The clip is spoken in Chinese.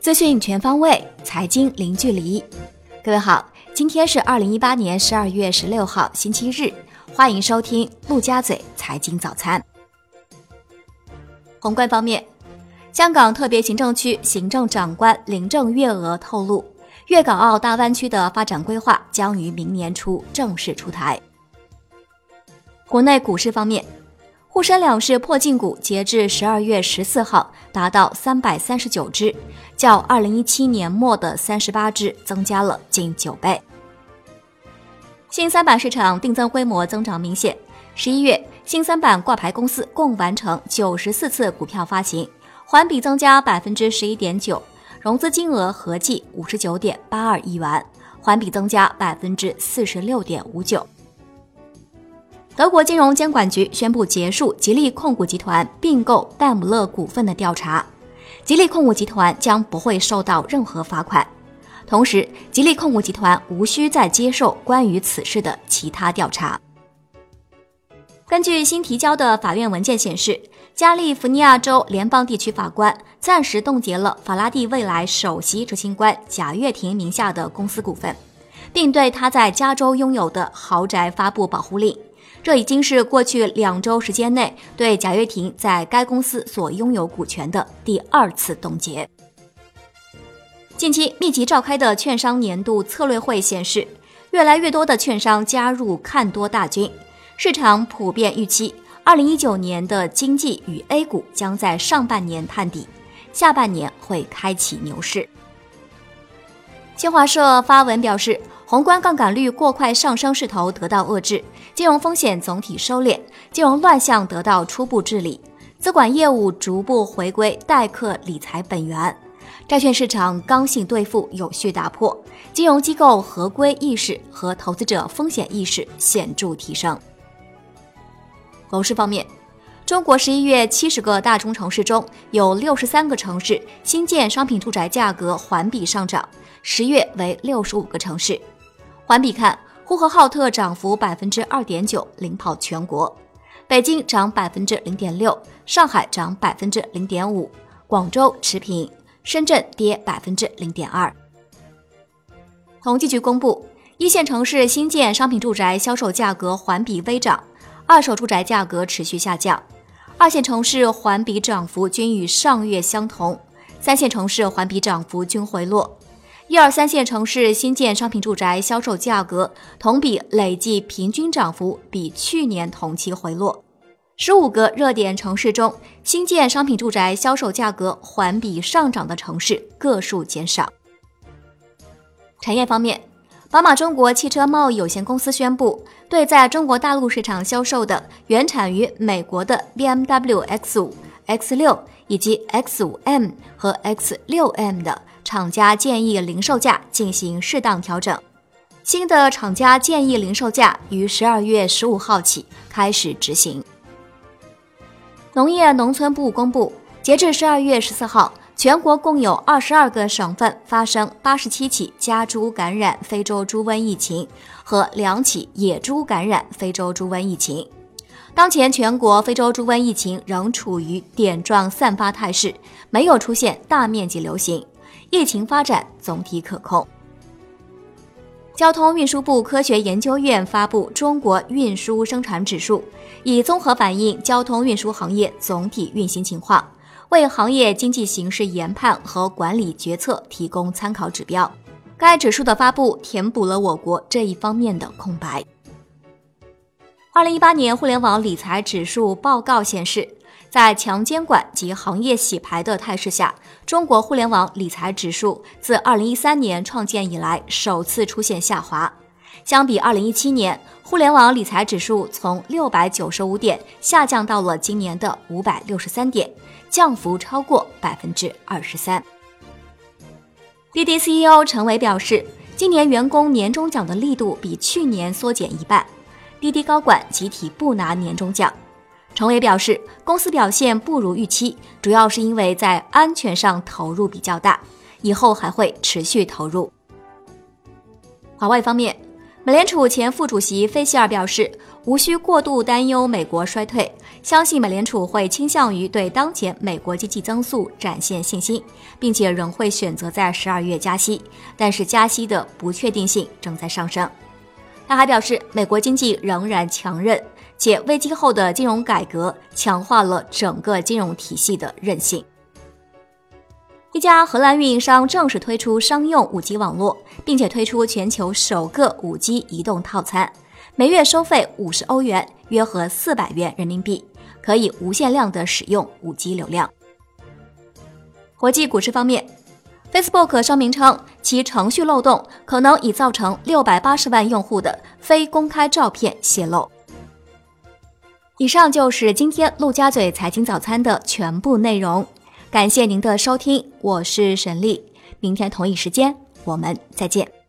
资讯全方位，财经零距离。各位好，今天是二零一八年十二月十六号，星期日，欢迎收听陆家嘴财经早餐。宏观方面，香港特别行政区行政长官林郑月娥透露，粤港澳大湾区的发展规划将于明年初正式出台。国内股市方面。沪深两市破净股截至十二月十四号达到三百三十九只，较二零一七年末的三十八只增加了近九倍。新三板市场定增规模增长明显，十一月新三板挂牌公司共完成九十四次股票发行，环比增加百分之十一点九，融资金额合计五十九点八二亿元，环比增加百分之四十六点五九。德国金融监管局宣布结束吉利控股集团并购戴姆勒股份的调查，吉利控股集团将不会受到任何罚款。同时，吉利控股集团无需再接受关于此事的其他调查。根据新提交的法院文件显示，加利福尼亚州联邦地区法官暂时冻结了法拉第未来首席执行官贾跃亭名下的公司股份，并对他在加州拥有的豪宅发布保护令。这已经是过去两周时间内对贾跃亭在该公司所拥有股权的第二次冻结。近期密集召开的券商年度策略会显示，越来越多的券商加入看多大军，市场普遍预期，二零一九年的经济与 A 股将在上半年探底，下半年会开启牛市。新华社发文表示。宏观杠杆率过快上升势头得到遏制，金融风险总体收敛，金融乱象得到初步治理，资管业务逐步回归待客理财本源，债券市场刚性兑付有序打破，金融机构合规意识和投资者风险意识显著提升。楼市方面，中国十一月七十个大中城市中有六十三个城市新建商品住宅价格环比上涨，十月为六十五个城市。环比看，呼和浩特涨幅百分之二点九，领跑全国；北京涨百分之零点六，上海涨百分之零点五，广州持平，深圳跌百分之零点二。统计局公布，一线城市新建商品住宅销售价格环比微涨，二手住宅价格持续下降；二线城市环比涨幅均与上月相同，三线城市环比涨幅均回落。一二三线城市新建商品住宅销售价格同比累计平均涨幅比去年同期回落。十五个热点城市中，新建商品住宅销售价格环比上涨的城市个数减少。产业方面，宝马中国汽车贸易有限公司宣布，对在中国大陆市场销售的原产于美国的 BMW X5、X6 以及 X5M 和 X6M 的。厂家建议零售价进行适当调整，新的厂家建议零售价于十二月十五号起开始执行。农业农村部公布，截至十二月十四号，全国共有二十二个省份发生八十七起家猪感染非洲猪瘟疫情和两起野猪感染非洲猪瘟疫情。当前全国非洲猪瘟疫情仍处于点状散发态势，没有出现大面积流行。疫情发展总体可控。交通运输部科学研究院发布《中国运输生产指数》，以综合反映交通运输行业总体运行情况，为行业经济形势研判和管理决策提供参考指标。该指数的发布填补了我国这一方面的空白。二零一八年互联网理财指数报告显示。在强监管及行业洗牌的态势下，中国互联网理财指数自2013年创建以来首次出现下滑。相比2017年，互联网理财指数从695点下降到了今年的563点，降幅超过百分之二十三。滴滴 CEO 陈伟表示，今年员工年终奖的力度比去年缩减一半，滴滴高管集体不拿年终奖。陈伟表示，公司表现不如预期，主要是因为在安全上投入比较大，以后还会持续投入。海外方面，美联储前副主席菲希尔表示，无需过度担忧美国衰退，相信美联储会倾向于对当前美国经济增速展现信心，并且仍会选择在十二月加息，但是加息的不确定性正在上升。他还表示，美国经济仍然强韧，且危机后的金融改革强化了整个金融体系的韧性。一家荷兰运营商正式推出商用 5G 网络，并且推出全球首个 5G 移动套餐，每月收费五十欧元，约合四百元人民币，可以无限量的使用 5G 流量。国际股市方面，Facebook 声明称，其程序漏洞可能已造成六百八十万用户的非公开照片泄露。以上就是今天陆家嘴财经早餐的全部内容。感谢您的收听，我是沈丽，明天同一时间我们再见。